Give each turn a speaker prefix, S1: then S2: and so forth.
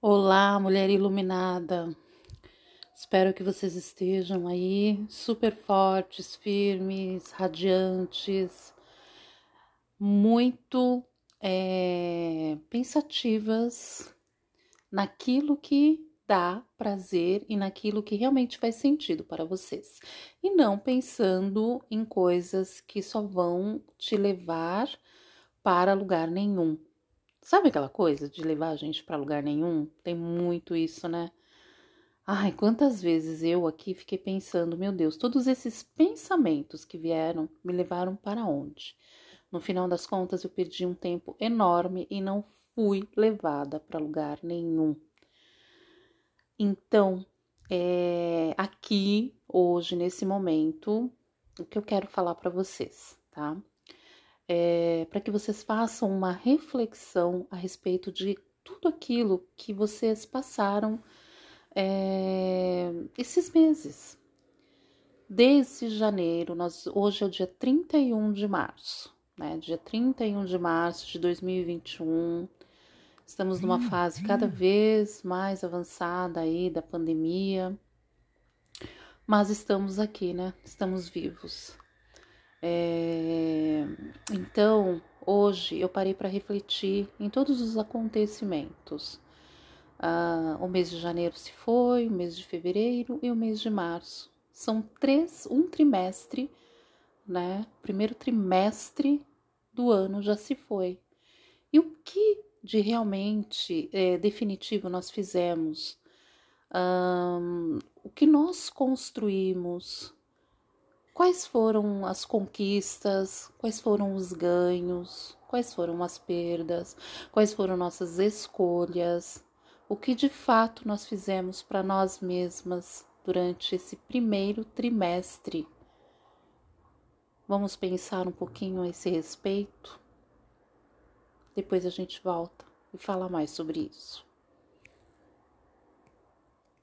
S1: Olá, mulher iluminada. Espero que vocês estejam aí super fortes, firmes, radiantes, muito é, pensativas naquilo que dá prazer e naquilo que realmente faz sentido para vocês. E não pensando em coisas que só vão te levar para lugar nenhum Sabe aquela coisa de levar a gente para lugar nenhum? Tem muito isso, né? Ai, quantas vezes eu aqui fiquei pensando, meu Deus, todos esses pensamentos que vieram me levaram para onde? No final das contas, eu perdi um tempo enorme e não fui levada para lugar nenhum. Então, é, aqui, hoje, nesse momento, o que eu quero falar para vocês, tá? É, para que vocês façam uma reflexão a respeito de tudo aquilo que vocês passaram é, esses meses. Desde janeiro, nós, hoje é o dia 31 de março, né? Dia 31 de março de 2021. Estamos numa hum, fase cada vez mais avançada aí da pandemia, mas estamos aqui, né? Estamos vivos. É, então, hoje eu parei para refletir em todos os acontecimentos. Ah, o mês de janeiro se foi, o mês de fevereiro e o mês de março. São três, um trimestre, né? Primeiro trimestre do ano já se foi. E o que de realmente é, definitivo nós fizemos? Um, o que nós construímos? Quais foram as conquistas? Quais foram os ganhos? Quais foram as perdas? Quais foram nossas escolhas? O que de fato nós fizemos para nós mesmas durante esse primeiro trimestre? Vamos pensar um pouquinho a esse respeito? Depois a gente volta e fala mais sobre isso.